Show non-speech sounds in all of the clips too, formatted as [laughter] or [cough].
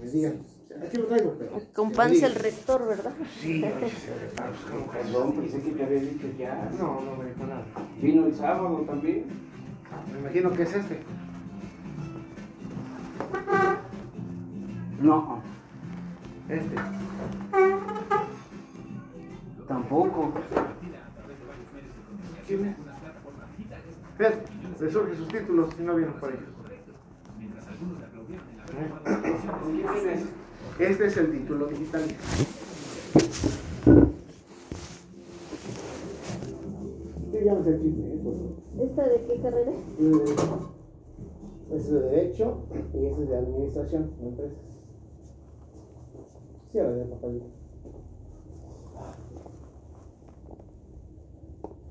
Me digan, aquí lo traigo, pero. Con panza el rector, ¿verdad? Sí, pues, ¿cómo que Perdón, pensé que te había dicho ya. No, no me dijo nada. Vino el sábado también. Me imagino que es este. No, Este. tampoco. ¿Quién es? Fíjate, le surge sus títulos si no vieron por ellos. ¿Con quién vienes? Este es el título digital. ¿Esta de qué carrera? Es de Derecho y es de Administración de Empresas. Cierra ya, papayito.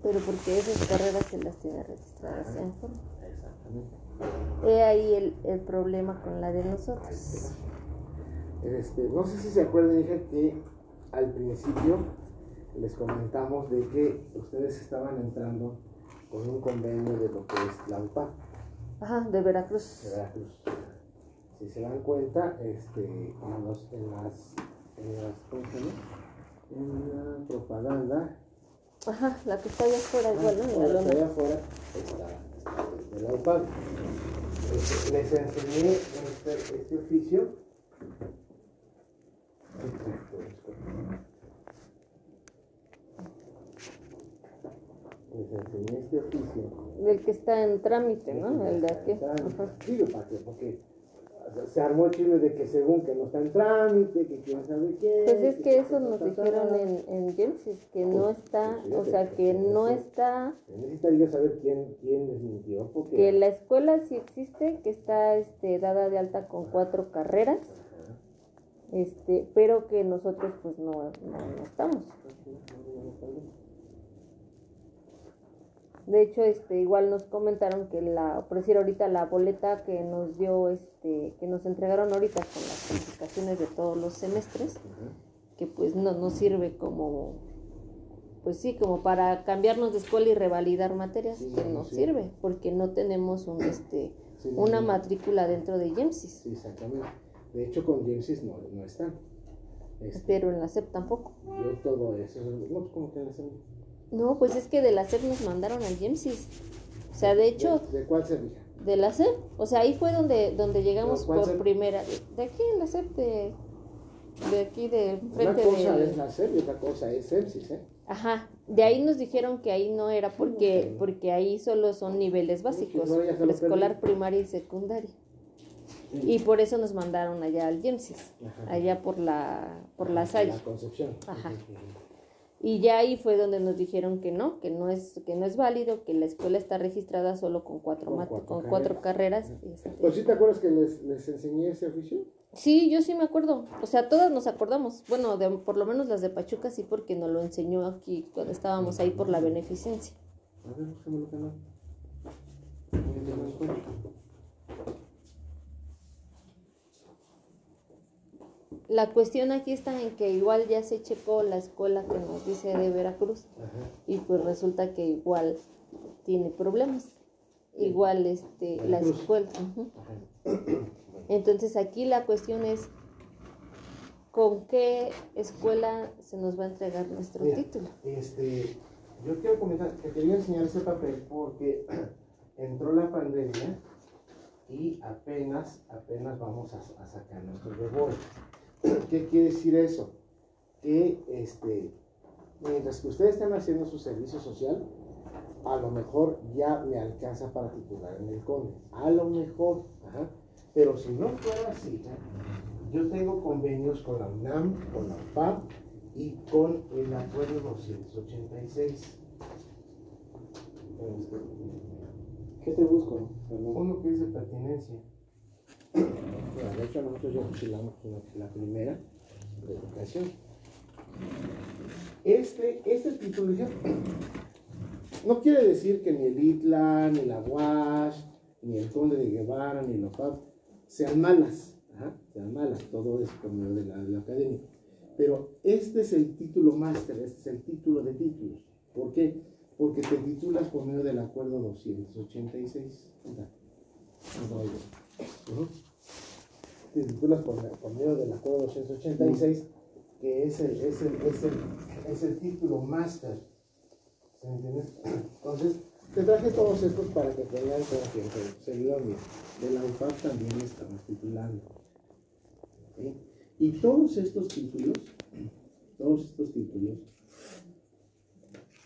Pero porque esas carreras se las tiene registradas en forma. Exactamente. He ahí el, el problema con la de nosotros. Este, no sé si se acuerdan, hija, que al principio les comentamos de que ustedes estaban entrando con un convenio de lo que es la UPA Ajá, de Veracruz. de Veracruz. Si se dan cuenta, este, en, los, en las, en las, ¿cómo se llama? En la propaganda, Ajá, la que está allá afuera igual, ¿no? En la Ahora, lona. allá afuera está, desde la UPA. Este, les enseñé este, este oficio. Les enseñé este oficio. El que está en trámite, ¿no? El de aquí. Digo, ¿para qué? Porque se armó el chisme de que según que no está en trámite, que quién sabe qué. Pues es que eso ta, nos dijeron en, en Genesis, que no Pues, está, pues, o sea, que no eso- está, necesitaría saber quién, quién les mintió, porque... que la escuela sí existe, que está este, dada de alta con cuatro carreras, Ajá. este, pero que nosotros pues no, no, no estamos. De hecho, este, igual nos comentaron que la, por decir ahorita la boleta que nos dio, este, que nos entregaron ahorita con las calificaciones de todos los semestres, que pues no nos sirve como, pues sí, como para cambiarnos de escuela y revalidar materias, Sí, que no no sirve. porque no tenemos un, este, Sí, una matrícula dentro de Gemsis, Sí, exactamente. De hecho, con Jamesis no, no están. Este, pero en la SEP tampoco. yo todo eso, no, como que en la segunda. No, pues es que de la SEP nos mandaron al Gemsis. O sea, de hecho, ¿De, de cuál se fija? de la SEP, o sea, ahí fue donde, donde llegamos ¿Pero cuál por SEP? primera, de, de aquí en la SEP, de, de aquí, de Una frente cosa del... es la SEP y otra cosa es Sepsis, ¿eh? Ajá, de ahí nos dijeron que ahí no era porque, porque ahí solo son niveles básicos, no, preescolar, primaria y secundaria. Sí. Y por eso nos mandaron allá al Gemsis, allá por la, por la Salle. La Concepción. Ajá. Y ya ahí fue donde nos dijeron que no, que no es, que no es válido, que la escuela está registrada solo con cuatro, Con cuatro con cuatro carreras. este. Pues sí, ¿te acuerdas que les, les enseñé ese oficio? Sí, yo sí me acuerdo. O sea, todas nos acordamos. Bueno, de, por lo menos las de Pachuca sí, porque nos lo enseñó aquí cuando estábamos ahí por la beneficencia. A ver, búscame lo que no. Ahí te lo encuentro. La cuestión aquí está en que igual ya se checó la escuela que nos dice de Veracruz Ajá. y pues resulta que igual tiene problemas. Igual este la escuela. Ajá. [clears throat] Entonces aquí la cuestión es con qué escuela se nos va a entregar nuestro Mira, título. Este, yo quiero comentar, te quería enseñar ese papel porque [clears throat] entró la pandemia y apenas, apenas vamos a, a sacar nuestro rebote. ¿Qué quiere decir eso? Que este, mientras que ustedes están haciendo su servicio social, a lo mejor ya me alcanza para titular en el CONE. A lo mejor, ajá. Pero si no fuera así, yo tengo convenios con la UNAM, con la UPAP y con el acuerdo 286. ¿Qué te busco? Uno que dice pertinencia. De hecho, nosotros ya fusilamos la primera educación. Este, título ya [clears throat] no quiere decir que ni el ITLA, ni la UASH, ni el Conde de Guevara, ni la UPAP sean malas. Sean malas, todo es por medio de la, de la academia. Pero este es el título máster, este es el título de títulos. ¿Por qué? Porque te titulas por medio del acuerdo 286. Anda. Anda, te titulas por, por medio del acuerdo 286, que es el, es el, es el, es el título máster. Entonces, te traje todos estos para que tengan confianza. Seguidor mío, de la UFAP también estamos titulando. Y todos estos títulos, todos estos títulos,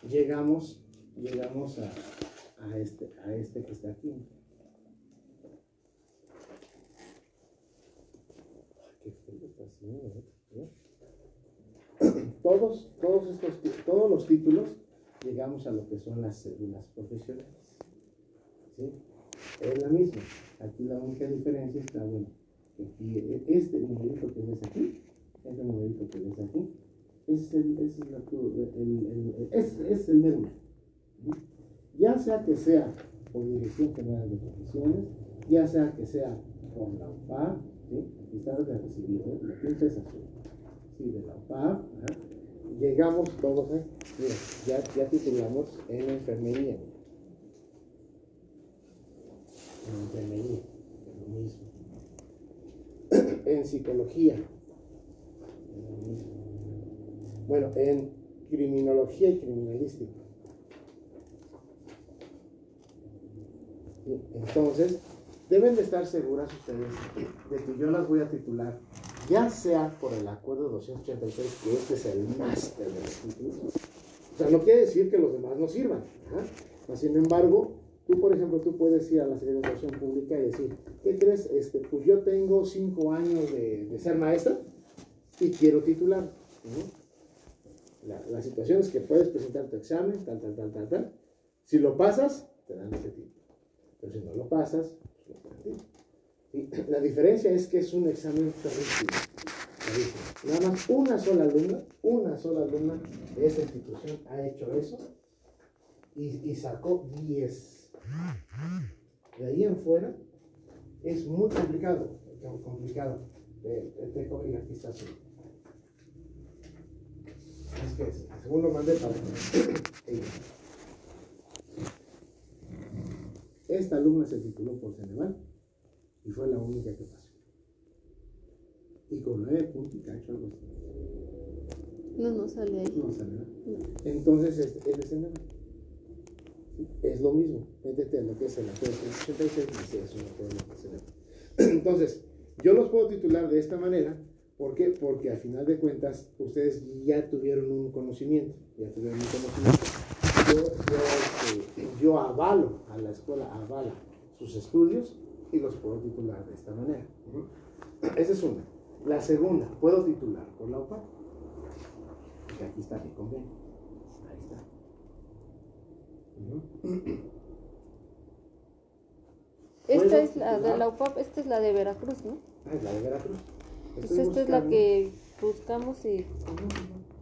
llegamos, llegamos a este, a este que está aquí. Ay, qué frío está haciendo, ¿eh? Todos, todos estos, todos los títulos llegamos a lo que son las cédulas profesionales. Es la misma. Aquí la única diferencia está, bueno, e- este numerito que ves aquí, este numerito que ves aquí, es el, es el, el- el- es, es el mero. Ya sea que sea por Dirección General de Profesiones, ya sea que sea por la UPAP, ¿sí? aquí está de recibir, ¿eh? la pinta es azul, sí, de la UPAP, ¿ah? llegamos todos, ¿eh? mira, ya, ya titulamos en enfermería, en enfermería, es lo mismo, [clears throat] en psicología, es lo mismo, bueno, en criminología y criminalística. Entonces, deben de estar seguras ustedes de que yo las voy a titular, ya sea por el acuerdo 286, que este es el máster de los títulos. O sea, no quiere decir que los demás no sirvan. Mas, Sin embargo, tú, por ejemplo, tú puedes ir a la Secretaría de Educación Pública y decir, ¿qué crees? Este, pues yo tengo cinco años de, ser maestra y quiero titular. ¿no? La, la situación es que puedes presentar tu examen, tal, tal, tal, tal, tal. Si lo pasas, te dan ese título. Pero si no lo pasas, Y la diferencia es que es un examen permitido. Nada más una sola alumna, una sola alumna de esta institución ha hecho eso y, y sacó 10. De ahí en fuera es muy complicado, complicado. Eh, eh, te coge y. Es que según lo mandé para ella. Esta alumna se tituló por Ceneval y fue la única que pasó. Y con nueve puntos y cacho algo así. No, no sale ahí. No sale nada. Entonces es, es de Ceneval. Es lo mismo. Métete en lo que es el acuerdo 186 y dice es un acuerdo de Ceneval. [clears throat] Entonces, yo los puedo titular de esta manera. ¿Por qué? Porque al final de cuentas ustedes ya tuvieron un conocimiento. Ya tuvieron un conocimiento. Yo, yo, este, yo avalo a la escuela, avala sus estudios y los puedo titular de esta manera. Esa es una. La segunda, puedo titular por la OPA. Que aquí está mi convenio. Ahí está. Esta ¿Puedo es la de la UPAP, esta es la de Veracruz, ¿no? Ah, es la de Veracruz. Pues esta es la que buscamos y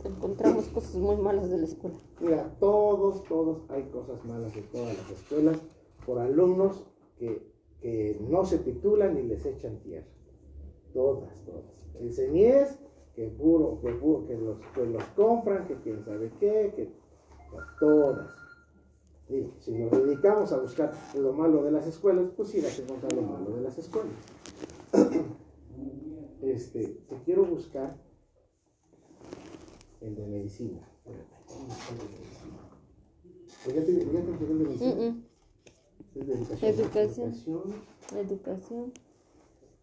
encontramos cosas muy malas de la escuela. Mira, todos, todos, hay cosas malas de todas las escuelas por alumnos que, que no se titulan y les echan tierra. Todas, todas. El CENIES, que puro, que puro, que los, que los compran, que quién sabe qué, que todas. Y si nos dedicamos a buscar lo malo de las escuelas, pues irás a encontrar lo malo de las escuelas. [coughs] Este, te quiero buscar el de medicina. Pues ya te, ya te entregué el de medicina. Mm, mm. Es de educación. Educación. Educación,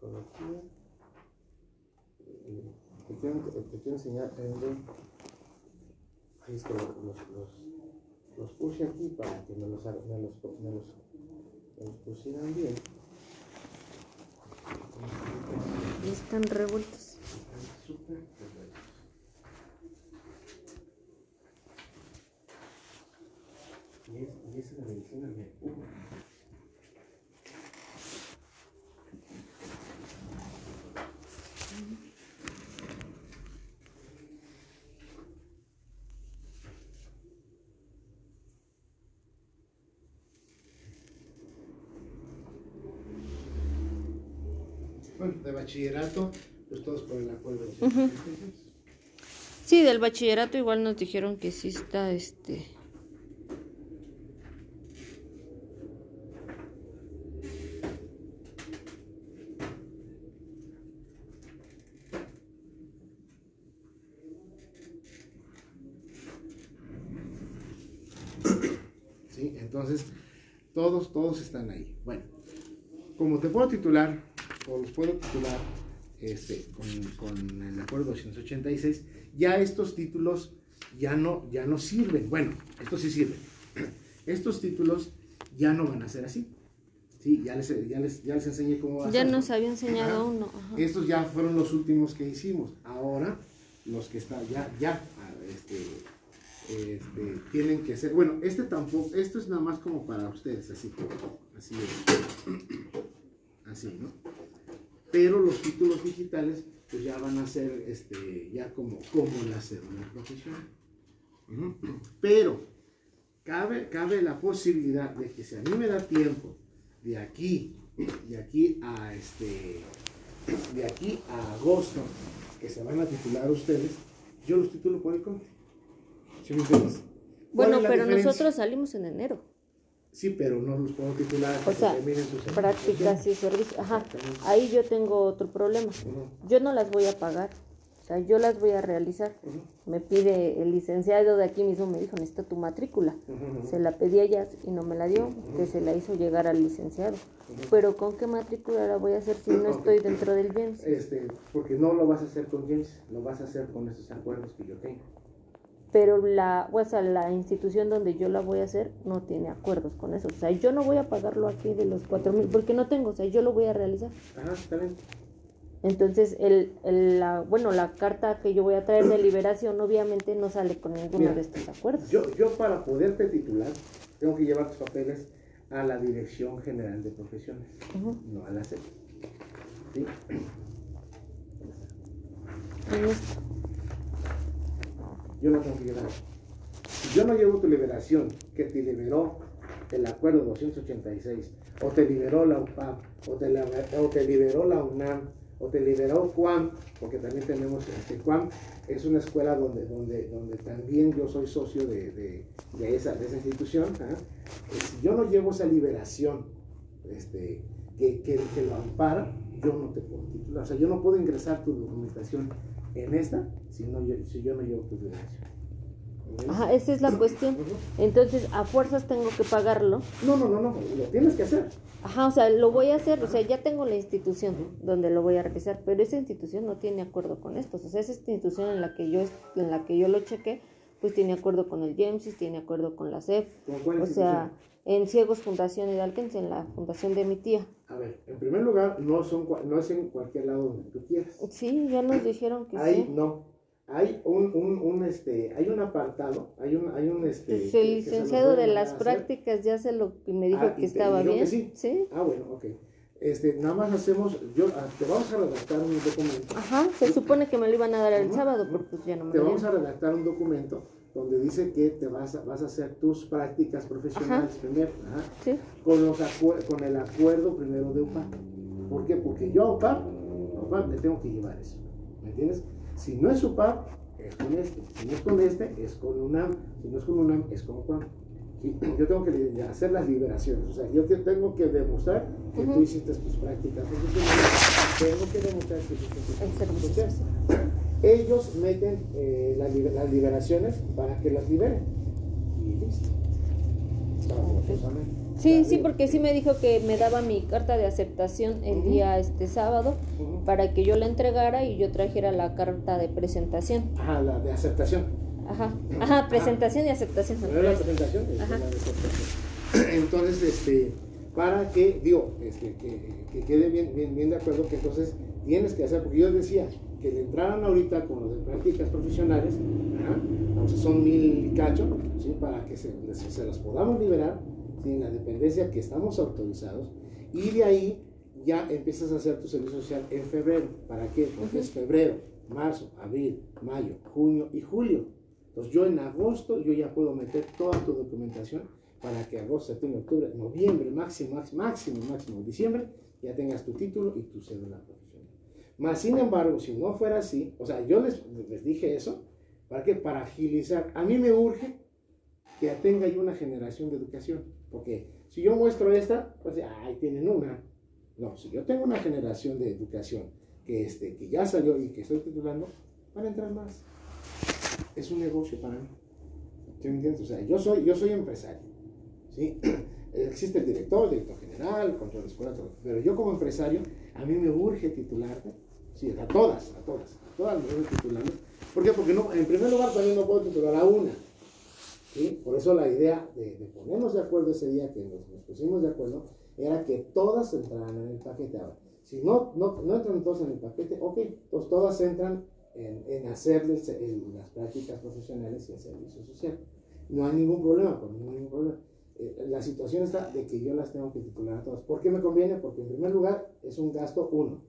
Educación. Eh, Te quiero, te quiero enseñar el de. Ay, es que los, los, los puse aquí para que me los, me los, me los, me los pusieran bien. Están revueltos. Están súper perfectos. Y, Bueno, de bachillerato, pues todos por el acuerdo. Sí, del bachillerato igual nos dijeron que sí está este. Entonces, todos, están ahí. Bueno, como te puedo titular, o los puedo titular este, con, con el acuerdo 286, ya estos títulos ya no, ya no sirven. Bueno, estos sí sirven. [clears throat] Estos títulos ya no van a ser así. Sí, ya les, ya les, ya les enseñé cómo va a Ya ser. nos había enseñado Ajá. uno. ajá. Estos ya fueron los últimos que hicimos. Ahora, los que están ya, ya, este, este, tienen que ser. Bueno, este tampoco, esto es nada más como para ustedes, así, así. Así, ¿no? Pero los títulos digitales, pues ya van a ser, este, ya como, como la cédula profesional. Pero, cabe, cabe la posibilidad de que si a mí me da tiempo de aquí, de aquí a este, de aquí a agosto, que se van a titular ustedes, yo los titulo por el comité. ¿Sí me entiendes? ¿Cuál Bueno, pero diferencia? nosotros salimos en enero. Sí, pero no los puedo titular O sea, sus prácticas y servicios. Ajá. Ahí yo tengo otro problema. Yo no las voy a pagar. O sea, yo las voy a realizar. Me pide el licenciado de aquí mismo, me dijo, necesito tu matrícula. Se la pedí a ella y no me la dio, que se la hizo llegar al licenciado. Pero ¿con qué matrícula la voy a hacer si no estoy dentro del James? Este, porque no lo vas a hacer con James, lo vas a hacer con esos acuerdos que yo tengo. Pero la, o sea, la institución donde yo la voy a hacer no tiene acuerdos con eso. O sea, yo no voy a pagarlo aquí de los cuatro mil, porque no tengo, o sea, yo lo voy a realizar. Ajá, está bien. Entonces, el, el- la, bueno, la carta que yo voy a traer de liberación obviamente no sale con ninguno Mira, de estos acuerdos. Yo, yo para poderte titular, tengo que llevar tus papeles a la Dirección General de Profesiones, Ujú. no a la SEP. ¿Sí? Esto. Yo no tengo que. Si yo no llevo tu liberación, que te liberó el acuerdo 286, o te liberó la UPAP, o te, liberó la UNAM, o te liberó CUAM, porque también tenemos este CUAM, es una escuela donde, donde, donde también yo soy socio de, de- esa, de esa institución. ¿ah? Eh, Si yo no llevo esa liberación este, que lo ampara, yo no te puedo titular. O sea, yo no puedo ingresar tu documentación en esta si, no, yo- si yo no llevo tu. ¿Entiendes? Ajá, esa es la cuestión. Entonces, a fuerzas tengo que pagarlo. No, no, no, no, lo tienes que hacer. Ajá, o sea, lo voy a hacer, o sea, ya tengo la institución donde lo voy a realizar, pero esa institución no tiene acuerdo con estos. O sea, esa institución en la que yo en la que yo lo chequé, pues tiene acuerdo con el Jamesis, tiene acuerdo con la CEP. ¿Con cuál O sea? En Ciegos Fundación Hidalguense, en la fundación de mi tía. A ver, en primer lugar, no, son, no es en cualquier lado donde tú quieras. Sí, ya nos dijeron que Hay, sí. no, hay un, un, un, este, hay un apartado, hay un, hay un, este... Pues que- el que licenciado de las hacer. prácticas ya se lo y me dijo Ah, que estaba dijo que bien. sí. Ah, bueno, ok. Este, nada más hacemos, yo, ah, te vamos a redactar un documento. Ajá, se supone que me lo iban a dar el sábado, pero pues ya no me Te vamos a redactar un documento donde dice que te vas a, vas a hacer tus prácticas profesionales primero, ajá, Sí. con, los con el acuerdo primero de UPAP. ¿Por qué? Porque yo a UPAP, a UPAP le tengo que llevar eso. ¿Me entiendes? Si no es UPAP, es con este. Si no es con este, es con UNAM. Si no es con UNAM, es con UPAP. ¿Sí? [clears throat] Yo tengo que hacer las liberaciones. O sea, yo te tengo que demostrar que tú hiciste tus prácticas profesionales. Tengo que demostrar que hiciste tus prácticas. Ellos meten eh, las, liber- las liberaciones para que las liberen. Y listo. Sí, sí, porque sí me dijo que me daba mi carta de aceptación el día este sábado para que yo la entregara y yo trajera la carta de presentación. Ajá, la de aceptación. Ajá, ajá, presentación y aceptación. Primero la presentación Ajá. la de aceptación. [clears throat] Entonces, este, para que, digo, este, que, que quede bien, bien, bien de acuerdo que entonces tienes que hacer, porque yo decía que le entraran ahorita con lo de prácticas profesionales, sea, son mil y cacho, ¿sí? para que se, se las podamos liberar, ¿sí? en la dependencia que estamos autorizados, y de ahí ya empiezas a hacer tu servicio social en febrero. ¿Para qué? Porque es febrero, marzo, abril, mayo, junio y julio. Entonces yo en agosto yo ya puedo meter toda tu documentación para que agosto, septiembre, octubre, noviembre, máximo, máximo, máximo, máximo, diciembre, ya tengas tu título y tu cédula Más sin embargo, si no fuera así, o sea, yo les, les dije eso, ¿para qué? Para agilizar. A mí me urge que tenga yo una generación de educación, porque si yo muestro esta, pues ahí tienen una. No, si yo tengo una generación de educación que, este, que ya salió y que estoy titulando, van a entrar más. Es un negocio para mí. ¿Sí me entiendes? O sea, yo soy, yo soy empresario. ¿sí? [clears throat] Existe el director, el director general, el control escuela, todo. Pero yo como empresario, a mí me urge titularte, sí, a todas, a todas, a todas me urge titularme. ¿Por qué? Porque no, en primer lugar también no puedo titular a una. Por eso la idea de, ponernos de acuerdo ese día que nos, pusimos de acuerdo era que todas entraran en el paquete. Ahora, si no, no, no entran todas en el paquete, ok, pues todas entran en, en hacerles el- las prácticas profesionales y el servicio social. No hay ningún problema, por mí no hay ningún problema. Eh, la situación está de que yo las tengo que titular a todas. ¿Por qué me conviene? Porque en primer lugar es un gasto uno.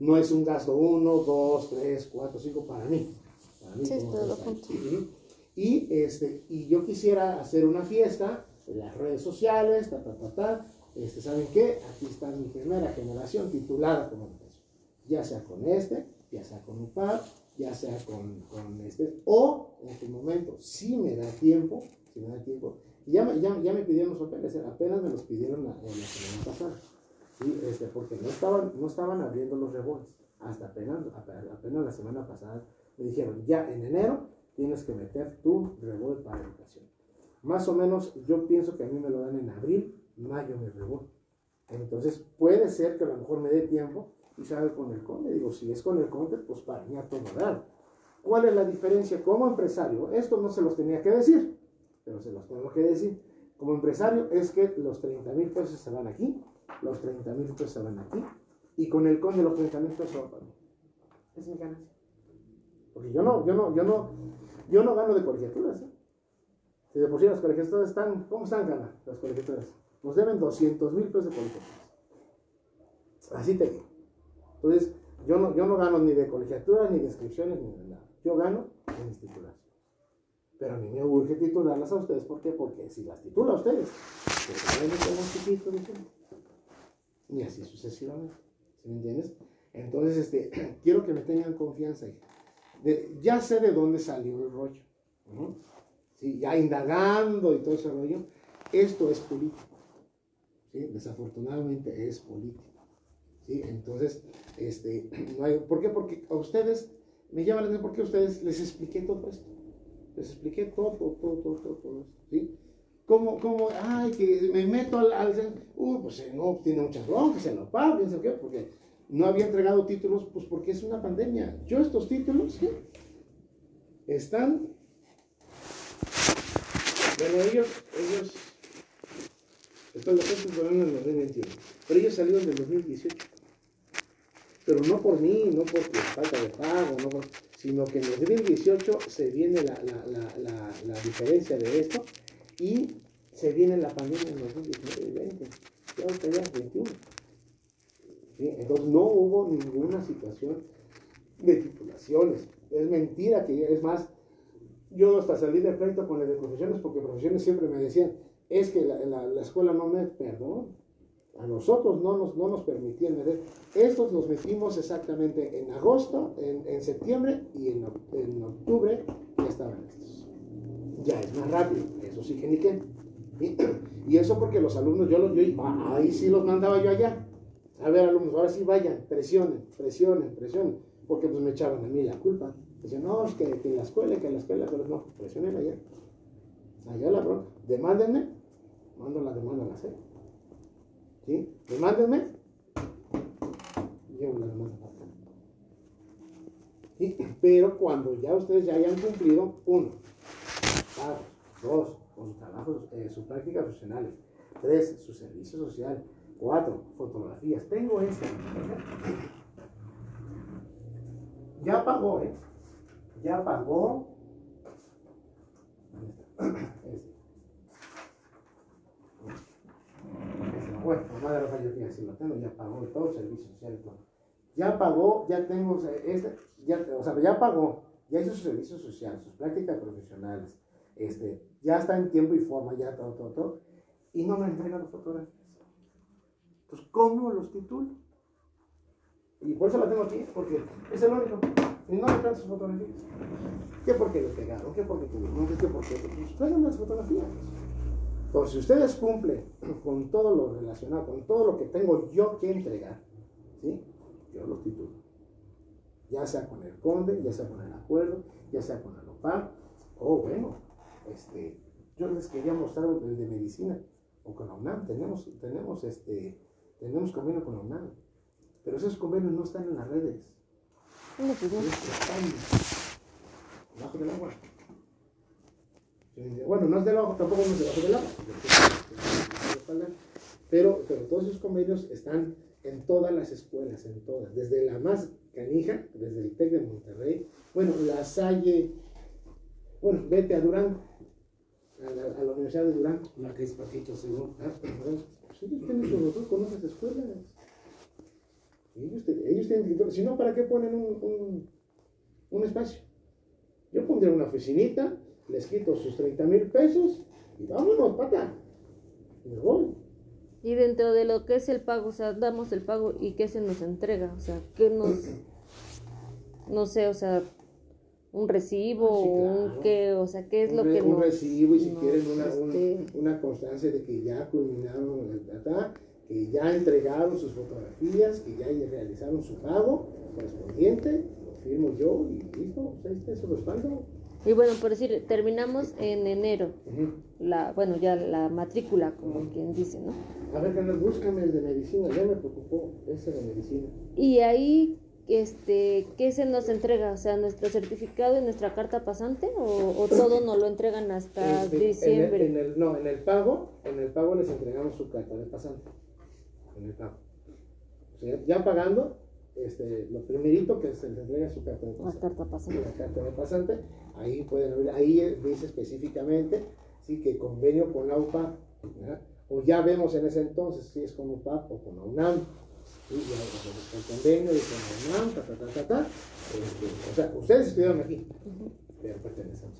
No es un gasto uno, dos, tres, cuatro, cinco para mí. Para mí Sí, como todo junto. Y, este, y yo quisiera hacer una fiesta en las redes sociales, ta, ta, ta, ta. Este, ¿Saben qué? Aquí está mi primera generación titulada como empresa. Ya sea con este, ya sea con UPAR, ya sea con, con este, o en este momento, si me da tiempo, si me da tiempo, ya, me- ya, ya me pidieron los papeles, apenas me los pidieron la, la semana pasada, este, porque no estaban, no estaban abriendo los rebotes, hasta apenas, ape- apenas la semana pasada me dijeron, ya en enero tienes que meter tu rebote para educación. Más o menos, yo pienso que a mí me lo dan en abril, mayo mi rebote. Entonces, puede ser que a lo mejor me dé tiempo y salga con el conde. Digo, si es con el conde, pues para mí a todo dar. ¿Cuál es la diferencia como empresario? Esto no se los tenía que decir, pero se los tengo que decir. Como empresario es que los 30 mil pesos se van aquí, los 30 mil pesos se van aquí, y con el conde los 30 mil pesos van para mí. Es mi ganancia. Porque yo no, yo no, yo no, yo no gano de colegiaturas. ¿eh? Si de por sí las colegiaturas están, ¿cómo están ganas las colegiaturas? Nos deben 200 mil pesos de colegiaturas. Así te digo. Entonces, yo no, yo no gano ni de colegiaturas, ni de inscripciones, ni de nada. Yo gano en mis titulaciones. Pero a mí me urge titularlas a ustedes. ¿Por qué? Porque si las titula a ustedes, pues tengo un chiquito, ¿me Y así sucesivamente. ¿Sí me entiendes? Entonces, este, [clears throat] quiero que me tengan confianza. De- ya sé de dónde salió el rollo. ¿no? Sí, ya indagando y todo ese rollo. Esto es político. Desafortunadamente es político. ¿sí? Entonces, este, [clears throat] no hay, ¿por qué? Porque a ustedes, me llama la atención porque a ustedes les expliqué todo esto. Les expliqué todo, todo, todo, todo, todo esto, ¿sí? ¿Cómo, cómo, ay, que me meto al, al uh, pues no, tiene muchas broncas, se lo pago, piensa qué, porque no había entregado títulos, pues porque es una pandemia. Yo estos títulos, ¿sí? Están, bueno, ellos, ellos, estos los estos fueron en el 2021, pero ellos salieron del 2018 pero no por mí, no porque falta de pago, no por- sino que en 2018 se viene la, la, la, la, la diferencia de esto y se viene la pandemia en 2019 y 20, ya ahorita ya es 21. ¿Sí? Entonces no hubo ninguna situación de titulaciones. Es mentira que, es más, yo hasta salí de pleito con el de profesiones porque profesiones siempre me decían, es que la, la, la escuela no me, perdón, a nosotros no nos, no nos permitían meter. Estos los metimos exactamente en agosto, en, en septiembre y en, en octubre ya estaban listos. Ya es más rápido, eso sí que ni qué. [clears throat] Y, eso porque los alumnos, yo, los, yo ah, ahí sí los mandaba yo allá. A ver, alumnos, ahora sí vayan, presionen, presionen, presionen. Porque pues me echaban a mí la culpa. Decían, no, es que, que la escuela, que la escuela, pero no, presionen allá. Allá la bronca. Demándenme, mando la demanda a la SEP. ¿Sí? Demándenme, llevo la demanda para acá. ¿Sí? Pero cuando ya ustedes ya hayan cumplido, uno, pagos, dos, con sus trabajos, eh, sus prácticas profesionales, tres, su servicio social, cuatro, fotografías. Tengo esta. Ya pagó, ¿eh? Ya pagó. Bueno, mamá de que así lo tengo, ya pagó todo el servicio social y todo. Ya pagó, ya tengo, este, ya, o sea, ya pagó, ya hizo su servicio social, sus prácticas profesionales, este, ya está en tiempo y forma, ya todo, todo, todo, y no me entrega las fotografías. Entonces, ¿cómo los titulo? Y por eso la tengo aquí, porque es el único. Y no me sus fotografías. ¿Qué porque le pegaron? ¿Qué porque tuvieron? ¿Qué porque? Pues traigan las fotografías. Entonces, si ustedes cumplen [clears throat] con todo lo relacionado, con todo lo que tengo yo que entregar, ¿sí? Yo los titulo. Ya sea con el conde, ya sea con el acuerdo, ya sea con el OPAR, o bueno, este, Yo les quería mostrar el de medicina, o con la UNAM, tenemos, tenemos, este, tenemos convenio con la UNAM, pero esos convenios no están en las redes, No, pues no. están bajo del agua. Bueno, no es del agua, tampoco no es debajo del agua, pero, pero todos esos convenios están en todas las escuelas, en todas, desde la más canija, desde el TEC de Monterrey, bueno, la Salle, bueno, vete a Durango, a la, Universidad de Durango. La Paquito, según. Ah. Pues ellos tienen su doctor con otras escuelas. Ellos, ellos tienen. Si no, ¿para qué ponen un, un, un espacio? Yo pondría una oficinita, les quito sus 30 mil pesos y vámonos, pata. Y me. Y dentro de lo que es el pago, o sea, damos el pago y qué se nos entrega, o sea, qué nos, no sé, o sea, un recibo Ah, sí, o un qué, o sea, qué es un, lo re- que un nos, recibo y si quieren una, este, una constancia de que ya culminaron el data, que ya entregaron sus fotografías, que ya realizaron su pago correspondiente, lo firmo yo y listo, está su respaldo. Y bueno, por decir, terminamos en enero, la, bueno, ya la matrícula, como quien dice, ¿no? A ver, canal, búscame el de medicina, ya me preocupó ese de medicina. Y ahí, este, ¿qué se nos entrega? O sea, nuestro certificado y nuestra carta pasante o, o todo nos lo entregan hasta Este, en el- diciembre. En el, no, en el pago, en el pago les entregamos su carta de pasante. En el pago. O sea, ya pagando, este, lo primerito que se les entrega su carta de La pasante. carta pasante. La carta de pasante, ahí pueden ahí dice específicamente, sí, que convenio con la UPAP, ¿verdad? o ya vemos en ese entonces si es con UPAP o con la UNAM, ya o sea, el convenio de con la UNAM, ta, ta, ta, ta, ta, este, o sea, ustedes estudiaron aquí, pero pertenecen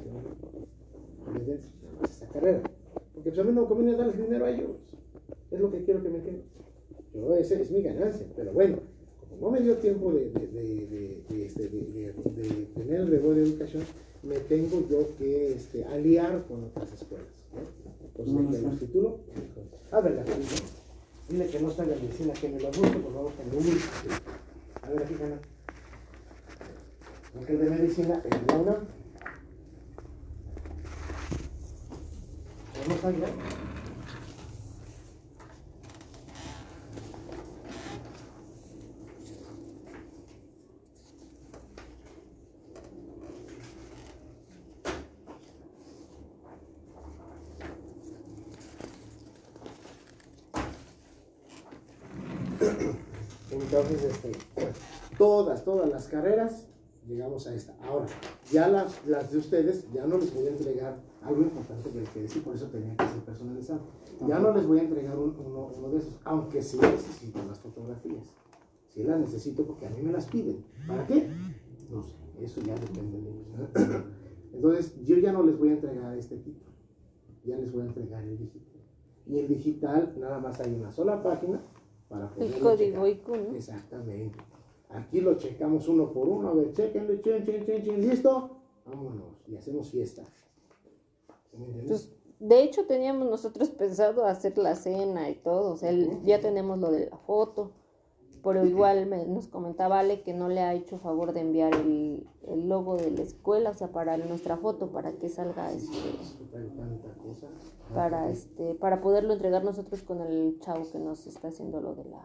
a esta carrera, porque pues a mí no me conviene darles dinero a ellos, es lo que quiero que me entiendan, yo, esa es mi ganancia, pero bueno, como no me dio tiempo de, de, de, este, tener el rebote de educación, me tengo yo que este, aliar con otras escuelas. ¿no? Entonces, ¿Dónde que está? los dile que no está en la medicina, que me lo busque, por favor, que me busque. A ver, aquí, Cana. Porque el de medicina es la UNAM. ¿Cómo está? Entonces, este, todas, todas las carreras, llegamos a esta. Ahora, ya las, las de ustedes, ya no les voy a entregar algo importante que les quede decir, por eso tenía que ser personalizado. Ya no les voy a entregar un- uno, uno de esos, aunque sí necesito las fotografías. Sí las necesito porque a mí me las piden. ¿Para qué? No sé, eso ya depende de ellos. [coughs] Entonces, yo ya no les voy a entregar este título, ya les voy a entregar el digital. Y el digital, nada más hay una sola página para El poderlo código. IQ, ¿no? Exactamente. Aquí lo checamos uno por uno. A ver, chequenle, chen, chen, chen, chen, listo. Vámonos. Y hacemos fiesta. ¿Sí ¿Me entiendes? Pues, de hecho, teníamos nosotros pensado hacer la cena y todo, o sea, el- ya tenemos lo de la foto, pero igual me- nos comentaba Ale que no le ha hecho favor de enviar el, el logo de la escuela, o sea, para nuestra foto, para que salga este, cosa. para este, para poderlo entregar nosotros con el chavo que nos está haciendo lo de la,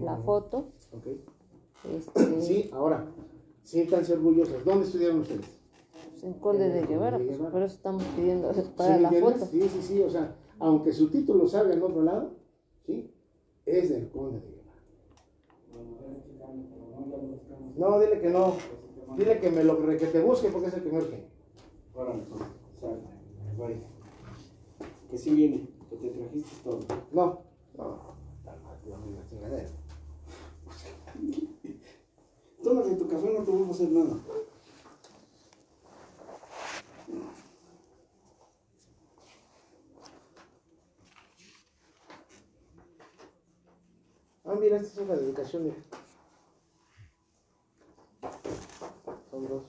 la foto. Ok. Este, Sí, ahora, siéntanse orgullosos. ¿Dónde estudiaron ustedes? pues, en Conde de Guevara, pues por eso estamos pidiendo para ¿Sí me la foto. Sí, sí, sí. O sea, aunque su título salga en otro lado, ¿sí? Es del conde de Guevara. No, dile que no. Dile que me lo que te busque porque es el que. Órale, pues, sale. Que sí viene, que te trajiste todo. No. No, tal mal, la misma chingadera. [laughs] Tómate tu café, no te vamos a hacer nada. Ah, mira, esta es hoja de. Son dos.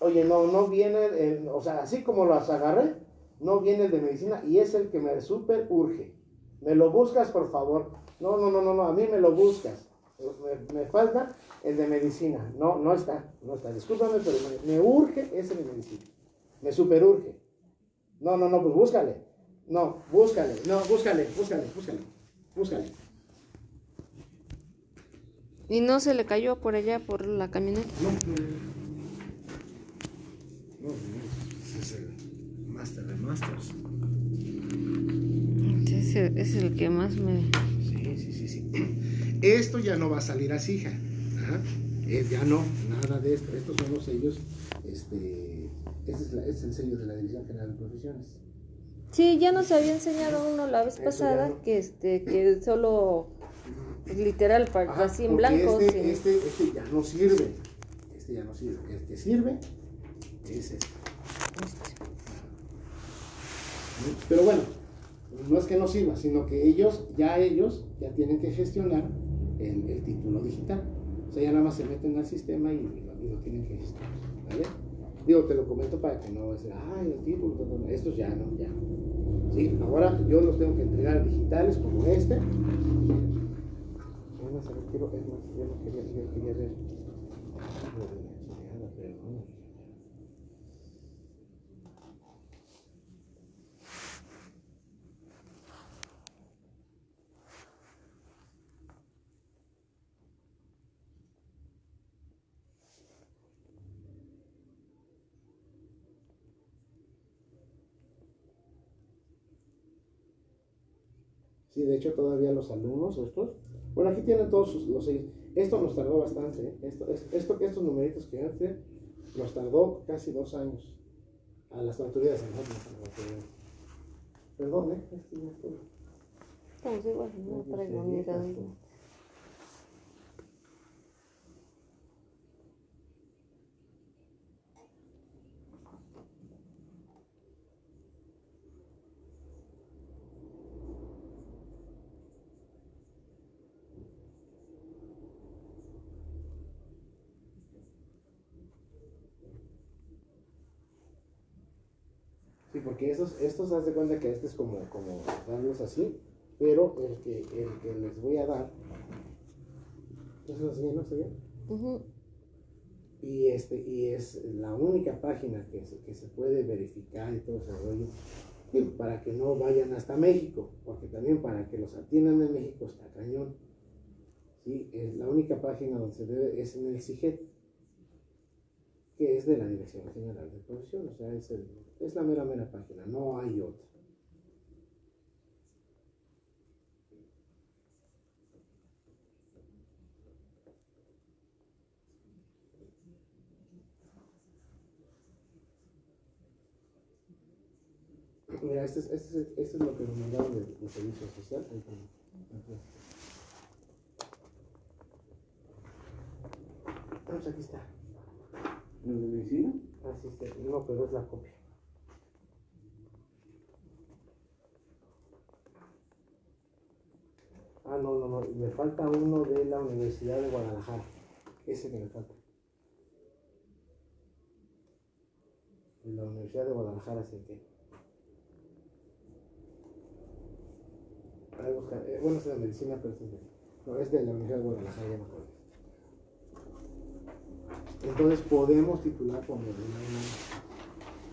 Oye, no, no viene, o sea, así como las agarré, no viene el de medicina y es el que me súper urge. Me lo buscas, por favor. No, no, no, no, no, a mí me lo buscas. Me, me falta el de medicina. No, no está, no está. Discúlpame, pero me, me urge ese de medicina. Me superurge. No, no, no, pues búscale. No, búscale. No, búscale, búscale, búscale. Búscale. Y no se le cayó por allá por la camioneta. No, no, no. No, ese es el Master de Masters. Ese es el que más me... Sí, sí, sí, sí. Esto ya no va a salir así, hija. Ajá. Eh, ya no, nada de esto. Estos son los sellos. Este, este es, la- este es el sello de la Dirección General de Profesiones. Sí, ya nos había enseñado uno la vez pasada no. que este que solo pues, literal para Ajá, así en blanco. Este, sin- este, este ya no sirve. Este ya no sirve. El que sirve es este. Pero bueno, no es que no sirva, sino que ellos, ya ellos, ya tienen que gestionar el, el título digital. O sea, ya nada más se meten al sistema y, y lo, tienen que gestionar. ¿Vale? Digo, te lo comento para que no sea, ay, el título, ta, ta, ta". estos ya no, ya. Sí, ahora yo los tengo que entregar digitales como este. A quiero, quería, yo quería ver. Sí, de hecho todavía los alumnos estos, bueno aquí tienen todos sus- los sellos. Esto nos tardó bastante, ¿eh? esto, es- esto, estos numeritos que hace nos tardó casi dos años a las autoridades. Perdón, ¿eh? Estamos igual, no traigo ni radio. Sí, porque estos, estos haz de cuenta que este es como, como darlos así, pero el que, el que les voy a dar, ¿eso es bien, no está bien? Ujú. Y, este, y es la única página que se, que se puede verificar y todo ese rollo, digo, para que no vayan hasta México, porque también para que los atiendan en México está cañón. ¿sí? Es la única página donde se debe es en el CIGET, que es de la Dirección General de Profesión, o sea, es, el- es la mera, mera página, no hay otra. Mira, este es, este es, este es lo que nos mandaron de, de servicio social. Pues aquí está. ¿Los de medicina? Así está. No, pero es la copia. Ah, no, no, no. Me falta uno de la Universidad de Guadalajara. Ese que me falta. La Universidad de Guadalajara, que. Ahí busca- eh, bueno, es de la medicina, pero es de. No, es de la Universidad de Guadalajara, ya me acuerdo. Entonces podemos titular la mano.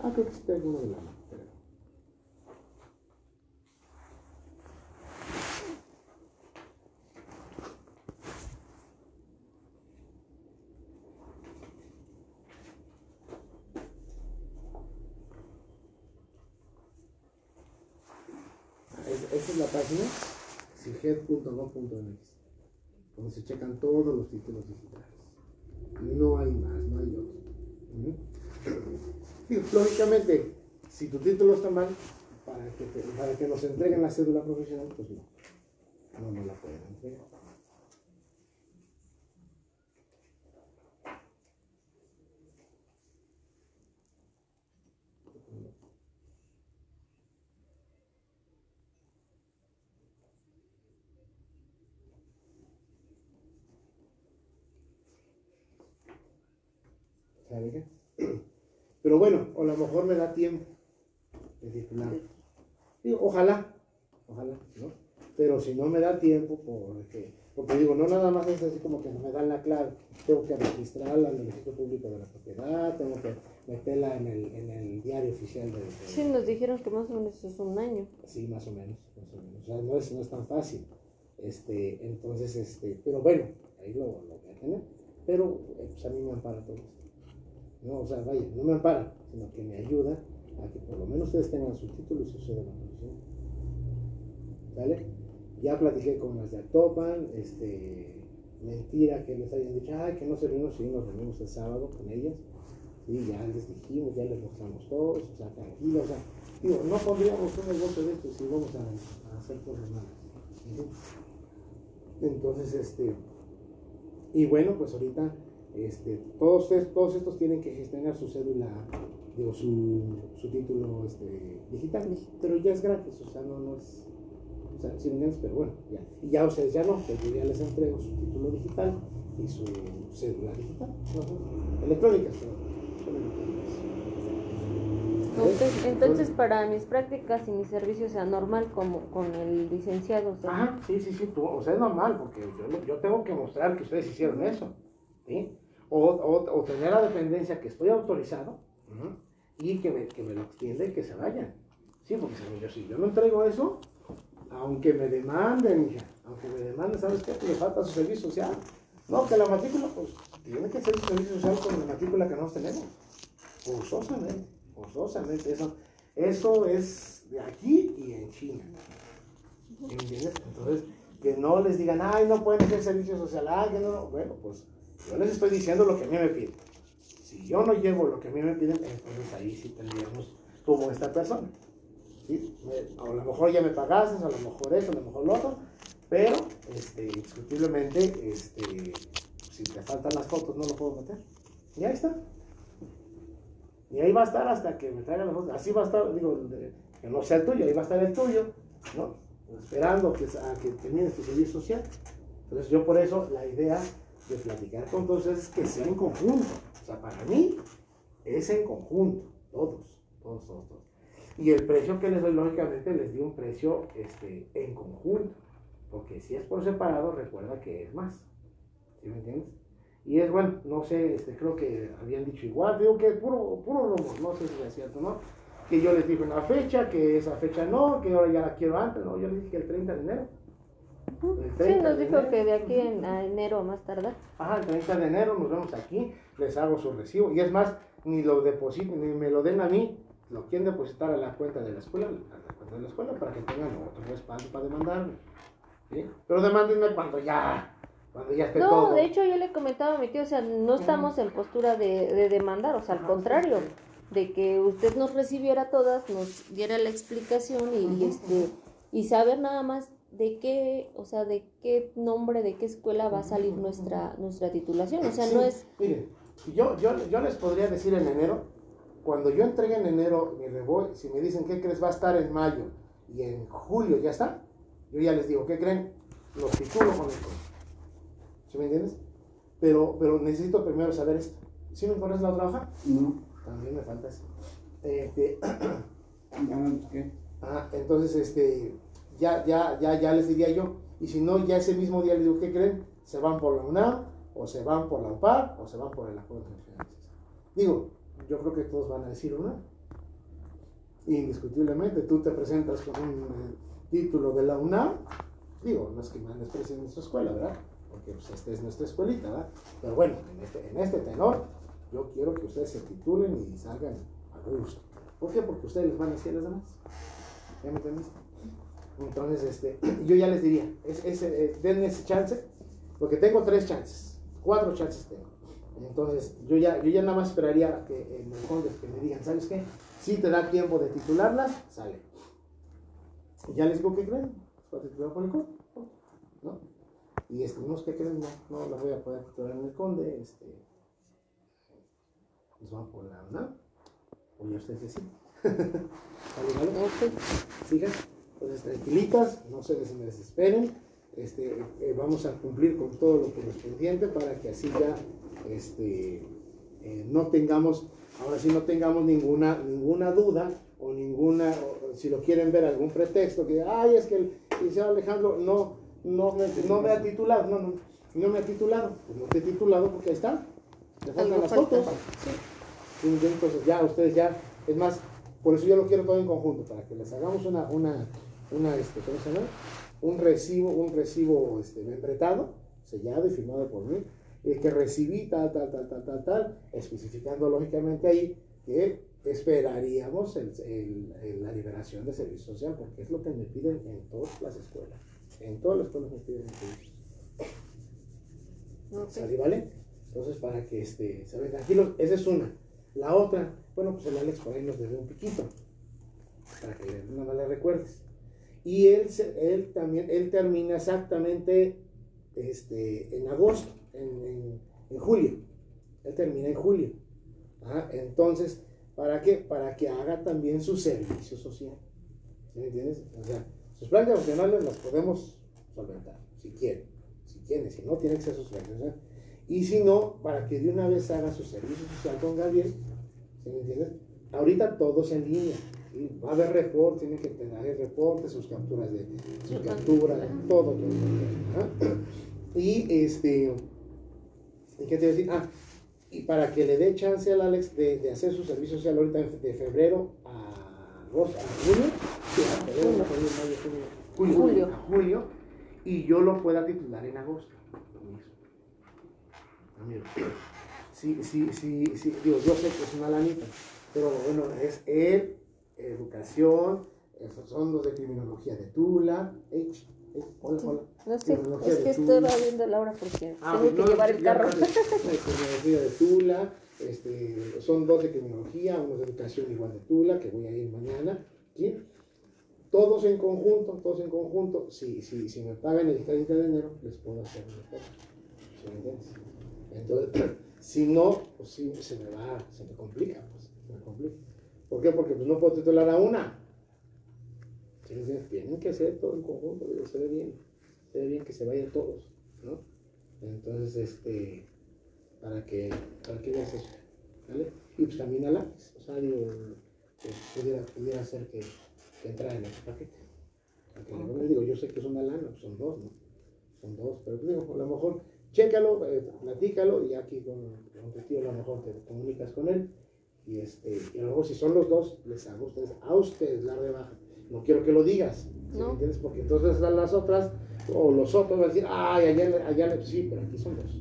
Ah, creo que sí traigo uno de la mano, es la página siget.gov.mx donde se checan todos los títulos digitales. No hay más, no hay otro. Lógicamente, si tu título está mal, para que, para que nos entreguen la cédula profesional, pues no, no nos la pueden entregar. ¿Sabe qué? Pero bueno, o a lo mejor me da tiempo de. Digo, ojalá, ojalá, ¿no? Pero si no me da tiempo, porque Porque digo, no nada más es así como que me dan la clave. Tengo que registrarla en el registro público de la propiedad, tengo que meterla en el, en el diario oficial de, de- Sí, nos dijeron que más o menos es un año. Sí, más o menos, más o menos. O sea, no es, no es tan fácil. Este, entonces, este, pero bueno, ahí lo, lo voy a tener. Pero eh, pues a mí me ampara todo esto. No, o sea, vaya, no me ampara, sino que me ayuda a que por lo menos ustedes tengan su título y su sede de. ¿Sale? Ya platiqué con las de Actopan, este, mentira que les hayan dicho, ay, que no se reunimos, sí, nos reunimos el sábado con ellas. Sí, ya les dijimos, ya les mostramos todos, o sea, tranquilo, o sea, digo, no pondríamos un negocio de esto si vamos a, hacer cosas malas. Entonces, este, y bueno, pues ahorita, este, todos, todos estos tienen que gestionar su cédula, digo, su, su título este, digital, pero ya es gratis, o sea, no, no es, o sea, sin entiendes, pero bueno, ya. Y ya ustedes ya no, que yo ya les entrego su título digital y su cédula digital, ¿no? electrónicas, pero son electrónicas. Ok, Entonces, para mis prácticas y mi servicio sea normal como con el licenciado. o sea, Ajá, sí, sí, sí, tú, o sea, es normal, porque yo, yo tengo que mostrar que ustedes hicieron eso, ¿sí? O, o, o tener la dependencia que estoy autorizado y que me, que me lo extienda y que se vayan. Sí, porque si yo, si yo no entrego eso, aunque me demanden, hija, aunque me demanden, ¿sabes qué? Le falta su servicio social. No, que la matrícula, pues, tiene que ser su servicio social con la matrícula que nosotros tenemos. Forzosamente, forzosamente. Eso, eso es de aquí y en China. ¿Sí me entiendes? Entonces, que no les digan, ay, no pueden hacer servicio social, ay, que no, no. Bueno, pues yo les estoy diciendo lo que a mí me piden. Si yo no llevo lo que a mí me piden, entonces ahí sí tendríamos como esta persona. ¿sí? A lo mejor ya me pagaste, a lo mejor eso, a lo mejor lo otro, pero este, indiscutiblemente, este, si te faltan las fotos, no lo puedo meter. Y ahí está. Y ahí va a estar hasta que me traigan las fotos. Así va a estar, digo, que no sea el tuyo, ahí va a estar el tuyo, ¿no? Esperando que, a que termines tu servicio social. Entonces yo por eso la idea de platicar con todos es que sea en conjunto. O sea, para mí es en conjunto, todos, todos, todos, todos. Y el precio que les doy, lógicamente, les di un precio este, en conjunto. Porque si es por separado, recuerda que es más. ¿Sí me entiendes? Y es bueno, no sé, este, creo que habían dicho igual, digo que puro, puro rumor, no sé si es cierto no. Que yo les dije una fecha, que esa fecha no, que ahora ya la quiero antes, no, yo les dije el 30 de enero. Sí, 30 nos dijo que de aquí en, a enero más tardar. Ajá, el 30 de enero nos vemos aquí, les hago su recibo. Y es más, ni lo depositen, ni me lo den a mí, lo quieren depositar a la cuenta de la escuela, a la cuenta de la escuela, para que tengan otro respaldo para demandarme. ¿sí? Pero demándenme cuando ya, cuando ya esté No, todo. de hecho yo le comentaba a mi tío, o sea, no estamos en postura de, de demandar, o sea, al contrario, de que usted nos recibiera todas, nos diera la explicación y, este y saber nada más de qué, o sea, de qué nombre, de qué escuela va a salir nuestra nuestra titulación, o sea, Sí, no es Miren, yo, yo, yo les podría decir en enero, cuando yo entregue en enero mi reboy, si me dicen qué crees va a estar en mayo y en julio ya está, yo ya les digo, ¿qué creen? Los titulo con el código. ¿Sí me entiendes? Pero, pero necesito primero saber esto. ¿Sí me pones la otra hoja? No. También me falta eso. Este, [coughs] [coughs] ¿qué? Ah, entonces, este, ya, ya, ya, ya les diría yo. Y si no, ya ese mismo día les digo, ¿qué creen? Se van por la UNAM, o se van por la UPAR, o se van por el Acuerdo de. Digo, yo creo que todos van a decir UNAM. Indiscutiblemente, tú te presentas con un eh, título de la UNAM. Digo, no es que me desprecien nuestra escuela, ¿verdad? Porque pues, esta es nuestra escuelita, ¿verdad? Pero bueno, en este, en este tenor, yo quiero que ustedes se titulen y salgan a gusto. ¿Por qué? Porque ustedes les van a decir a los demás. ¿Ya me entendiste? Entonces, este, [clears throat] yo ya les diría, es, es, eh, denme ese chance, porque tengo tres chances, cuatro chances tengo. Entonces, yo ya, yo ya nada más esperaría que en el conde que me digan, ¿sabes qué? Si te da tiempo de titularlas, sale. Y ya les digo, ¿qué creen? Va a titular por el conde, ¿no? Y este, no, ¿qué creen? No, no las voy a poder titular en el conde, este, pues van por la UNAM, o ya ustedes [laughs] deciden. ¿Vale, vale? ok. sigan. Entonces, tranquilitas, no se des- desesperen. Este, eh, vamos a cumplir con todo lo correspondiente para que así ya este, eh, no tengamos, ahora sí no tengamos ninguna, ninguna duda o ninguna, o- si lo quieren ver, algún pretexto que, ay, es que el licenciado Alejandro no, no me, no me ha titulado, no, no, no me ha titulado, pues no te he titulado porque ahí está, le faltan las fotos. Sí. Entonces ya ustedes ya, es más, por eso yo lo quiero todo en conjunto, para que les hagamos una, una, una este, ¿cómo se llama? Un recibo, un recibo este, membretado, sellado y firmado por mí, el que recibí tal, tal, tal, tal, tal, tal, especificando lógicamente ahí que esperaríamos el- el- el- la liberación de servicio social, porque es lo que me piden en todas las escuelas. En todas las escuelas me piden servicio Ok. ¿Sale, vale? Entonces, para que este, se ven tranquilos, esa es una. La otra, bueno, pues el Alex por ahí nos debe un piquito, para que nada más le recuerdes. Y él, él también, él termina exactamente este, en agosto, en, en- julio. Él termina en julio. Ah, Entonces, ¿para qué? Para que haga también su servicio social. ¿Sí me entiendes? O sea, sus planes opcionales las podemos solventar, si quieren. Si quieren, si no, tiene que ser sus planes. ¿verdad? Y si no, para que de una vez haga su servicio social con Gabriel, ¿sí me entiendes? Ahorita todos en línea. Va a haber reportes, tiene que tener reportes, sus capturas de sus capturas, todo, todo, todo, ¿ah? Y este, ¿y qué te iba a decir? Ah, y para que le dé chance al Alex de, de hacer su servicio social ahorita de, febrero a agosto, a junio, sí, a febrero, Junio. mayo, mayo, junio, Julio. a julio, y yo lo pueda titular en agosto. Amigo. Sí, sí, sí, sí, digo, yo sé que es una lanita, pero bueno, es él, educación, son los de criminología de Tula, H, H, hola, hola. No sé, es que estaba viendo Laura porque Ah, tengo que no, llevar el carro. [laughs] criminología de Tula, este, son dos de criminología, uno de educación igual de Tula, que voy a ir mañana, ¿sí? Todos en conjunto, todos en conjunto, si, si, si me pagan el 30 de enero, les puedo hacer un reporte, ¿sí me entiendes? Entonces, [clears throat] si no, pues sí, se me va, se me complica, pues, se me complica. ¿Por qué? Porque pues no puedo titular a una. Tienen que ser todo en conjunto, se ve bien, se ve bien que se vayan todos, ¿no? Entonces, este, para que, para que veas eso, ¿vale? Y pues también a lápiz, o sea, digo, pues, pudiera, pudiera ser que, que entrara en el paquete. Para que le- digo, yo sé que es una lana, son dos, ¿no? Son dos, pero pues, digo, a lo mejor, chécalo, eh, platícalo, y aquí con, con tu tío a lo mejor te comunicas con él, y este, y a lo mejor si son los dos, les hago a ustedes, a ustedes la rebaja. No quiero que lo digas, ¿sí No. me entiendes? Porque entonces las otras, o los otros van a decir, ay, allá, le- allá, le-". sí, pero aquí son dos.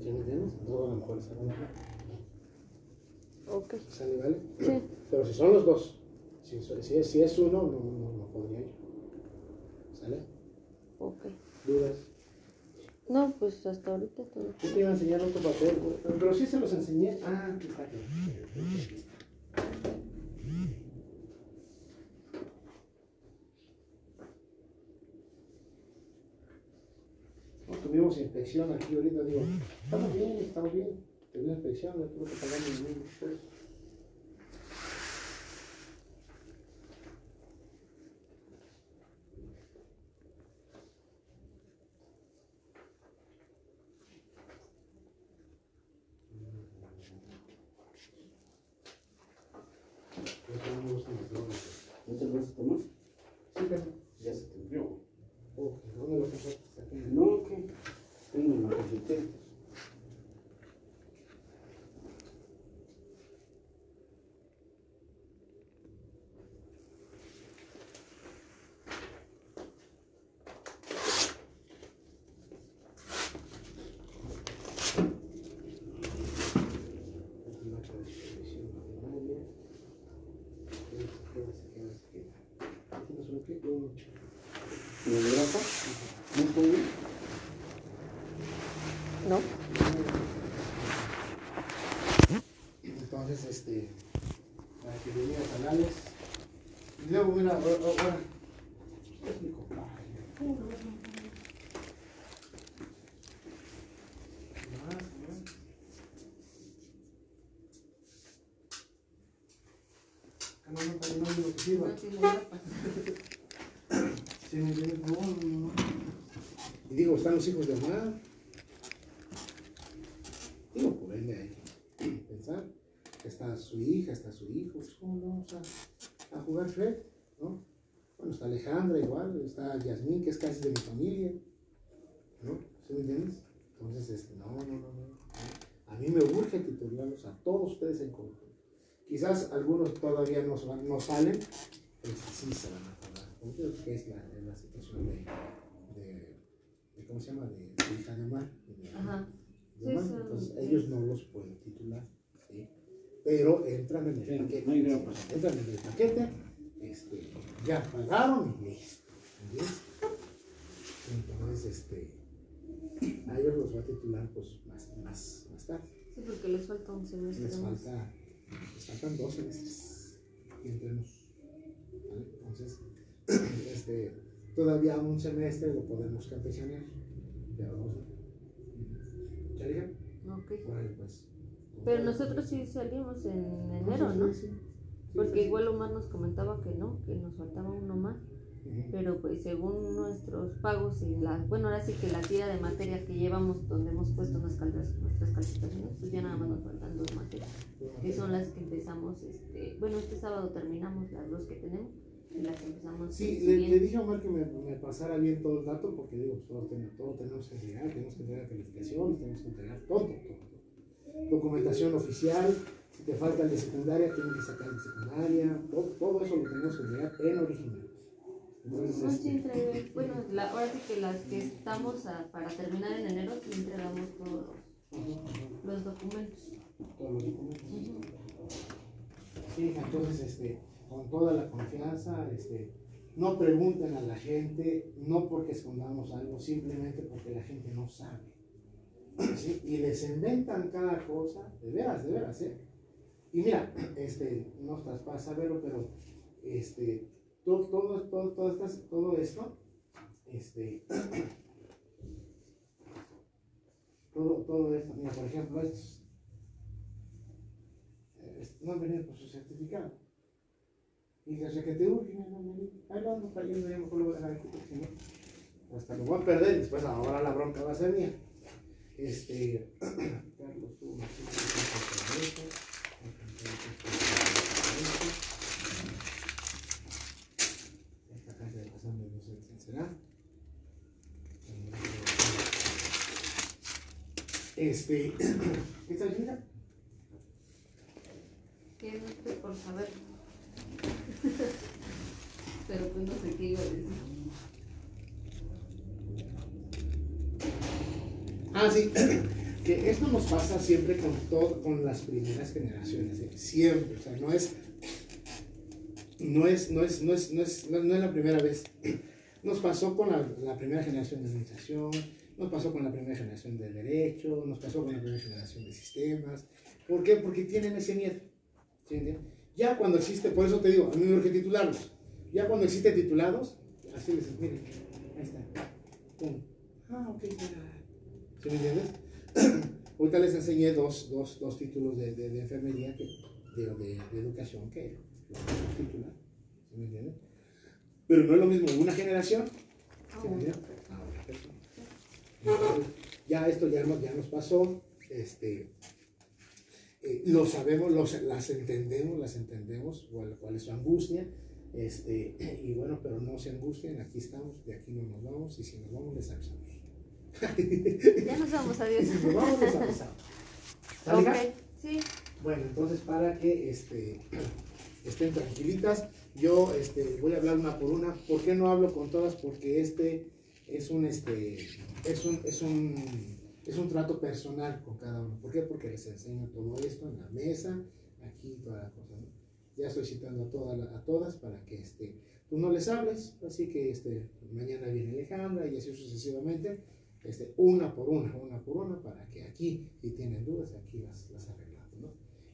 ¿Sí me entiendes? Entonces a lo mejor les hago la rebaja. Ok, ¿Sale, vale? sí, Pero si son los dos, si, es, si es uno, no, no, no podría yo. ¿Sale? ok. ¿Dudas? No, pues hasta ahorita todo. Yo te iba a enseñar otro papel, pero, sí se los enseñé. Ah, aquí. No, tuvimos inspección aquí ahorita, digo, estamos bien, estamos bien. Tuvimos inspección, no tuve que pagar ni mil pesos. Yo no me gustan las drogas. ¿No te lo vas a tomar? Sí, pero, Ya se te enfrió. oh, ¿dónde lo pasaste? Aquí. No, ¿qué? Tengo una cafetera. ¿Me lo grapa? ¿No está bien? ¿No? Entonces, este, para que le digas a Alex. Y luego, mira, ahora, es mi. Y digo, están los hijos de Omar. Digo, por hay que pensar. Está su hija, está su hijo. Pues, ¿Cómo no vamos a, a jugar Fred? ¿No? Bueno, está Alejandra igual, está Yasmín, que es casi de mi familia, ¿no? ¿Sí me entiendes? Entonces, este, no, no, no, no. A mí me urge titularlos a todos ustedes en conjunto. Quizás algunos todavía no, no salen, pero sí se van a acordar. Porque es la, situación de, de, de, ¿cómo se llama? De, de hija de mar. de- Ajá. de mar. Entonces, ellos no los pueden titular. Pero entran en el Sí, paquete. no hay gran. Entran en el paquete, este, ya pagaron y. Entonces, este, a ellos los va a titular pues más, más, más tarde. Sí, porque les falta un semestre Les falta, les faltan dos semestres y entremos. ¿vale? Entonces, [clears throat] este, todavía un semestre lo podemos campechanear. Ya vamos a- ¿Ya dije? Ok. Pues. Pero nosotros sí salimos en enero, ¿no? Sí, sí, sí. Porque igual Omar nos comentaba que no, que nos faltaba uno más. Pero pues según nuestros pagos y la, bueno, ahora sí que la tira de materia que llevamos donde hemos puesto nuestras, nuestras calificaciones, pues ya nada más nos faltan dos materias. Que son las que empezamos, este, bueno, este sábado terminamos las dos que tenemos y las empezamos. Sí, le, le dije a Omar que me, me pasara bien todo el dato porque digo, pues, todo, ten- todo tenemos que entregar, tenemos que entregar calificaciones, tenemos que entregar todo. Documentación oficial, si te falta el de secundaria, tienes que sacar el de secundaria, todo, todo eso lo tenemos que entregar en original. Entonces, No, sí este, entregué- bueno, la- ahora sí que las que estamos a- para terminar en enero, sí entregamos todos los, los documentos. todos los documentos. Sí, entonces, este, con toda la confianza, este, no pregunten a la gente, no porque escondamos algo, simplemente porque la gente no sabe. Y les inventan cada cosa, de veras, de veras, ¿eh? Y mira, este, no traspasa verlo, pero este, todo, todo, todo, todo, esto, este, [clears throat] todo, todo esto, mira, por ejemplo, estos, eh, no han venido por su certificado. Y les requete urge, no han venido. Ahí lo ando trayendo, ya mejor lo voy a dejar no, hasta lo voy a perder después ahora la bronca va a ser mía. Este, [clears throat] Carlos, tú, Martín, esta caja de pasando no sé quién será. Este, [clears throat] ¿qué haciendo? Que no estoy por saber. [laughs] Pero pues no sé qué iba a decir. Ah, sí, [clears throat] que esto nos pasa siempre con todo, con las primeras generaciones, siempre, o sea, no es, no es, no es, no es, no es, no, es la primera vez. [clears throat] Nos pasó con la, primera generación de administración, nos pasó con la primera generación de derecho, nos pasó con la primera generación de sistemas. ¿Por qué? Porque tienen ese miedo. Ya cuando existe, por eso te digo, a mí me urge titularlos. Ya cuando existe titulados, así les miren, ahí está. Pum. Ah, ok, ya. ¿Sí me entiendes? [clears throat] Ahorita les enseñé dos, dos, dos títulos de, de, de enfermería, que, de, educación, que los titular. ¿Sí me entiendes? Pero no es lo mismo una generación Ah, que bueno. a otra persona. Entonces, ya esto ya nos, ya nos pasó, este, eh, lo sabemos, los, las entendemos, las entendemos, cuál, cuál es su angustia, este, [clears throat] y bueno, pero no se angustien, aquí estamos, de aquí no nos vamos, y si nos vamos les avisamos. Ya nos vamos, adiós. nos vamos les avisamos. ¿Sale, hija? Ok, sí. Bueno, entonces para que este, [clears throat] estén tranquilitas, yo este, voy a hablar una por una. ¿Por qué no hablo con todas? Porque este es un, este, es un, es un, es un trato personal con cada uno. ¿Por qué? Porque les enseño todo esto en la mesa, aquí, toda la cosa. ¿no? Ya estoy citando a, todas la- a todas para que este, tú no les hables, así que este, mañana viene Alejandra y así sucesivamente, este, una por una, una por una, para que aquí, si tienen dudas, aquí las, las arreglamos.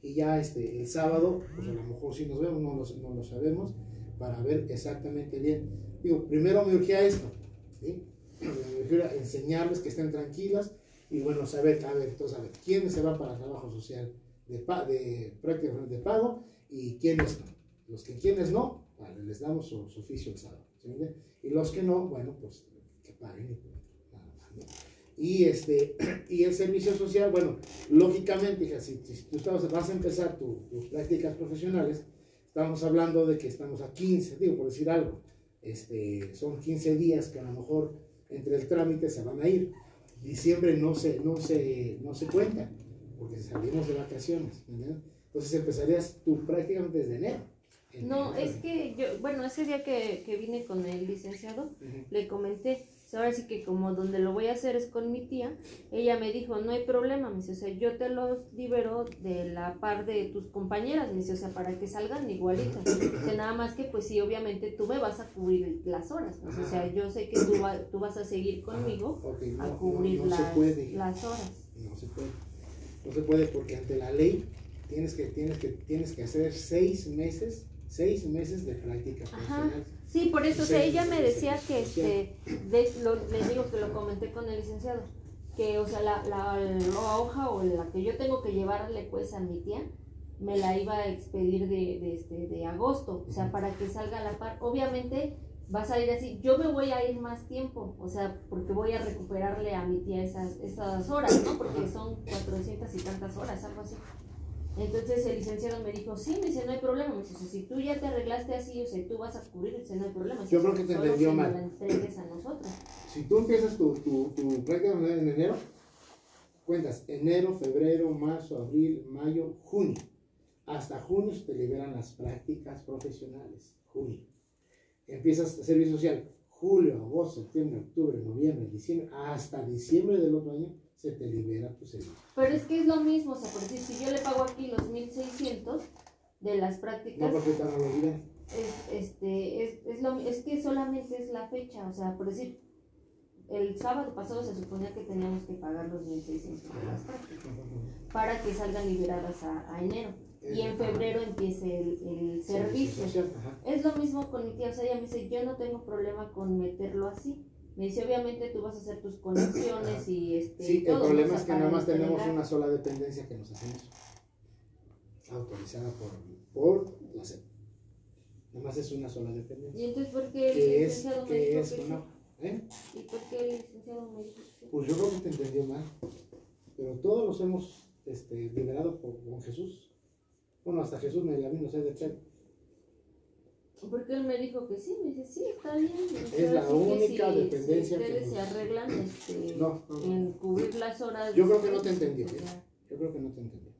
Y ya este, el sábado, pues a lo mejor si nos vemos, no lo, no lo sabemos, para ver exactamente bien. Digo, primero me urgía esto, ¿sí? Me urgía enseñarles que estén tranquilas y bueno, saber, a ver, entonces, a ver, quiénes se van para trabajo social de, de de pago y quiénes no. Los que quienes no, vale, les damos su, oficio el sábado. Y los que no, bueno, pues que paguen y punto, nada más, ¿no? Y, este, [clears throat] y el servicio social, bueno, lógicamente, hija, si, si tú estabas- vas a empezar tu- tus prácticas profesionales, estamos hablando de que estamos a 15, digo, por decir algo, este, son 15 días que a lo mejor entre el trámite se van a ir. Diciembre no se, no se, no se cuenta, porque salimos de vacaciones. Entonces empezarías tú prácticamente desde enero. No, es que yo, bueno, ese día que, que vine con el licenciado, le comenté, ahora sí que como donde lo voy a hacer es con mi tía, ella me dijo, no hay problema, me dice, o sea, yo te los libero de la par de tus compañeras, me dice, o sea, para que salgan igualitas. Dice, nada más que, pues sí, obviamente tú me vas a cubrir las horas, ¿no? o sea, yo sé que tú, va- tú vas a seguir conmigo no, a cubrir no las, las horas. No se puede. No se puede porque ante la ley tienes que, tienes que, tienes que hacer seis meses, seis meses de práctica Ajá. Sí, por eso, o sea, ella me decía que, este, de, lo, les digo que lo comenté con el licenciado, que, o sea, la, la, la hoja o la que yo tengo que llevarle, pues, a mi tía, me la iba a expedir de, de, este, de agosto, o sea, para que salga a la par. Obviamente va a salir así, yo me voy a ir más tiempo, o sea, porque voy a recuperarle a mi tía esas, esas horas, ¿no? Porque son 400 y tantas horas, algo así. Entonces el licenciado me dijo, sí, me dice, no hay problema. Me dice, si tú ya te arreglaste así, o sea, tú vas a cubrir, dice, no hay problema. Yo creo que te entendió mal. la entregues a nosotros. Si tú empiezas tu, tu, tu práctica en enero, cuentas enero, febrero, marzo, abril, mayo, junio. Hasta junio se te liberan las prácticas profesionales. Junio. Empiezas servicio social. Julio, agosto, septiembre, octubre, noviembre, diciembre. Hasta diciembre del otro año se te libera tu servicio. Pero es que es lo mismo, o sea, por decir, si yo le pago aquí los 1600 de las No prácticas, porque no lo liberan. es, este, es, es, lo, es que solamente es la fecha, o sea, por decir, el sábado pasado se suponía que teníamos que pagar los 1600 de las prácticas para que salgan liberadas a, a enero y en febrero empiece el, el servicio. social. Es lo mismo con mi tía, o sea, ella me dice, yo no tengo problema con meterlo así. Me dice, obviamente tú vas a hacer tus conexiones y este. Sí, el ¿no? Problema es que nada más tenemos una sola dependencia que nos hacemos. Autorizada por, por la SEP. Nada más es una sola dependencia. Y entonces, ¿por qué el licenciado me dijo es que sí? ¿eh? ¿Y por qué el licenciado me dijo? Pues yo creo que te entendió mal. Pero todos los hemos este, liberado por, con Jesús. Bueno, hasta Jesús me la vino a hacer de Chad. Porque él me dijo que sí, me dice, sí, está bien. Es la que única si- dependencia si que ustedes nos- se arreglan este, No, no, en cubrir las horas. Yo creo que no te entendió. Yo creo que no te entendió.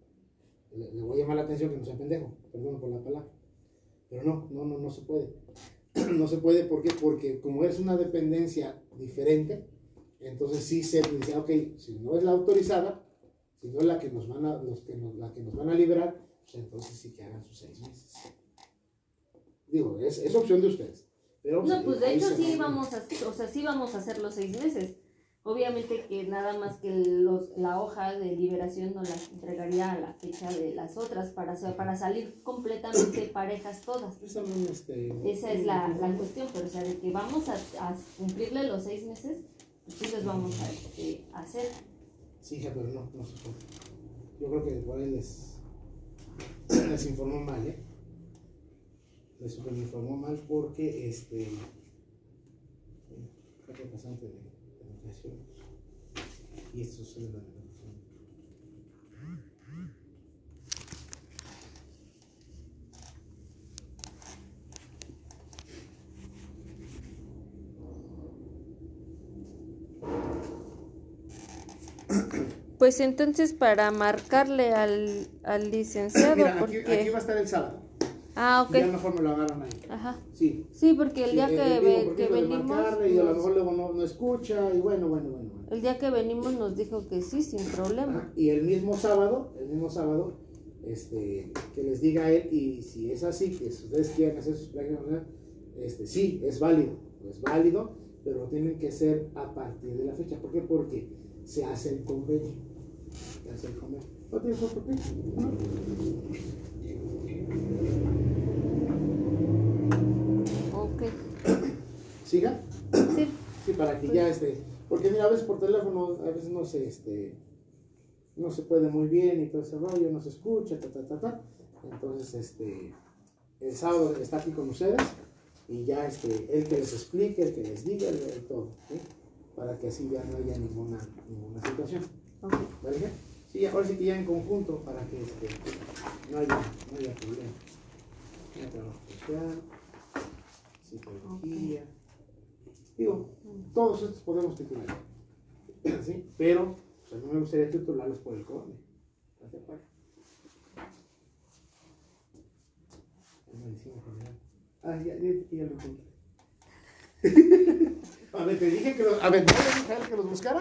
Le, le voy a llamar la atención que no sea pendejo, perdón por la palabra. Pero no, no, no, no se puede. [clears throat] No se puede, ¿por qué? Porque como es una dependencia diferente, entonces sí se dice, ok, si no es la autorizada, si no es la que nos van a, los que nos, la que nos van a liberar, pues entonces sí que hagan sus seis meses. Digo, es, es opción de ustedes. Pero, No, pues de hecho sí va- vamos a, o sea, sí vamos a hacer los seis meses. Obviamente que nada más que los, la hoja de liberación nos la entregaría a la fecha de las otras para, para salir completamente [coughs] parejas todas. Este, Esa es la, la cuestión, pero o sea, de que vamos a, a cumplirle los seis meses, pues sí los vamos a este, hacer. Sí, hija, pero no, no se puede. Yo creo que ahí les, les informó mal, ¿eh? Les super informó mal porque, este, representante de, educación. Y esto es de la. Pues entonces para marcarle al, al [clears throat] licenciado, Mira, aquí, porque... aquí va a estar el sábado. Ah, ok. mejor me lo agarran ahí. Ajá. Sí. Sí, porque el Sí, día eh, que, digo, porque que venimos... marcarle Y a lo mejor luego no, no escucha y bueno, bueno, bueno. bueno. El día que venimos nos dijo que sí, sin problema. Y el mismo sábado, el mismo sábado, este, que les diga a él, y si es así, que si ustedes quieren hacer sus profesionales, este, sí, es válido, es válido, pero tienen que hacer a partir de la fecha. ¿Por qué? Porque se hace el convenio. Se hace el convenio. ¿No tienes otro qué? Ok. [coughs] ¿Siga? Sí. [coughs] Sí, para que ya este, porque mira, a veces por teléfono, a veces no se, este, no se puede muy bien y todo ese rollo, no se escucha, ta, ta, ta, ta. Entonces, este, el sábado está aquí con ustedes y ya, este, él que les explique, el que les diga, el, el todo, ¿sí? Para que así ya no haya ninguna, ninguna situación, ok. ¿vale? Sí, ahora sí que ya en conjunto para que, este, no haya, no haya problema. Ya Digo, todos estos podemos titular. [clears throat] ¿Sí? Pero pues, a mí me gustaría titularlos por el CONE. ¿Estás de acuerdo? En medicina general. Ah, ya, ya, ya lo [laughs] a ver, te dije que los. A ver, ¿no que los buscara?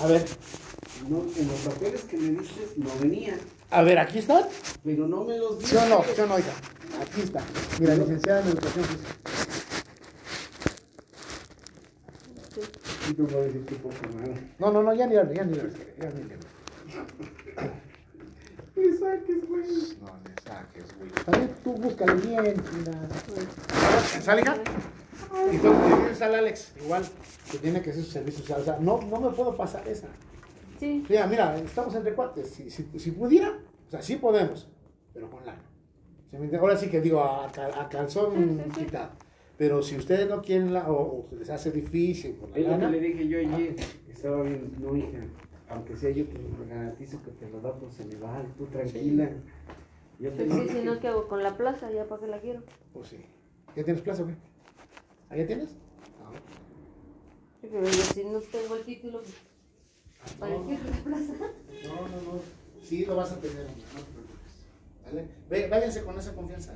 A ver, No, en los papeles que me diste no venía, a ver, aquí están. pero no me los ¿Sí diste. o no? ¿Sí o no, hija? Aquí está. Mira, licenciada en educación física. Y tú. No, no, no, ya ni hable, ya ni hable. Ya ni. ¿Qué [coughs] saques, güey? No le saques, güey. También tú búscale bien, mira. ¿Sale, hija? Y tú le dices al Alex, igual, que tiene que hacer su servicio. O sea, no, no me puedo pasar esa. Sí. Mira, mira, estamos entre cuates. Si, si, si pudiera, o sea, sí podemos, pero con lana. Ahora sí que digo, a, cal- a calzón quitado. Pero si ustedes no quieren la, o, o se les hace difícil por la Es lo que le dije yo ayer. Estaba bien, no, hija. Aunque sea yo, te lo garantizo que te lo da por Ceneval. Tú tranquila. Yo te Pues sí, si no, ¿qué hago con la plaza? ¿Ya para qué la quiero? pues sí. ¿Ya tienes plaza qué? ¿Ahí ya tienes? Sí, pero yo si no tengo el título, ¿para qué plaza? No, no, no. Sí, lo vas a tener, no te preocupes. ¿Vale? Ve- Váyanse con esa confianza.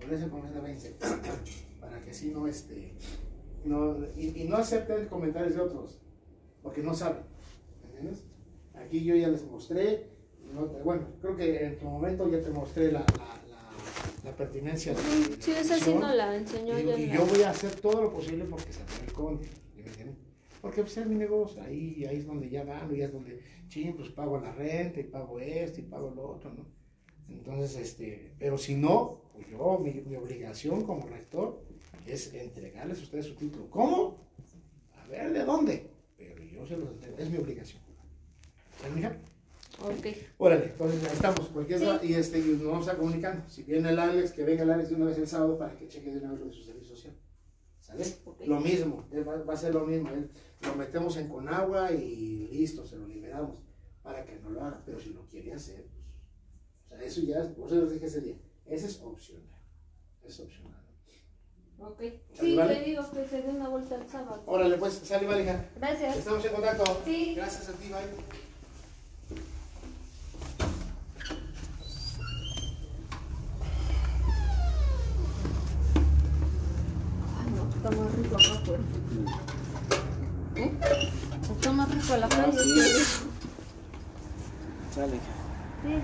Con esa confianza, váyanse. [coughs] Para que así no, este. No, y, y no acepten comentarios de otros. Porque no saben. ¿Entiendes? Aquí yo ya les mostré. no bueno, creo que en tu momento ya te mostré la, la, pertinencia de, Sí, esa sí no la enseñó Y, ya. y yo voy a hacer todo lo posible porque se me el conde. Porque pues es mi negocio, ahí, ahí es donde ya gano, ya es donde, ching, pues pago la renta y pago esto y pago lo otro, ¿no? Entonces, este, pero si no, pues yo, mi, mi obligación como rector es entregarles a ustedes su título. ¿Cómo? A ver de dónde, pero yo se los entrego, es mi obligación. ¿Sale, mija? Ok. Órale, entonces ahí estamos, cualquier Sí. y este, y nos vamos a comunicando. Si viene el Alex, que venga el Alex de una vez el sábado para que cheque de una vez lo de su servicio social. ¿Sale? Lo mismo, va, va a ser lo mismo. eh. Lo metemos en Conagua y listo, se lo liberamos para que no lo haga. Pero si lo quiere hacer, pues, o sea, eso ya, por eso les dije ese día, ese es opcional. Es opcional. Ok. ¿Sale, Sí, vale? le digo que se dé una vuelta el sábado. Órale, pues, sale, vale, hija. Gracias. Estamos en contacto. Sí. Gracias a ti, bye. Ay, no, está más rico acá afuera. ¿Eh? Está más rico la calle. Sí. Sale. Sí.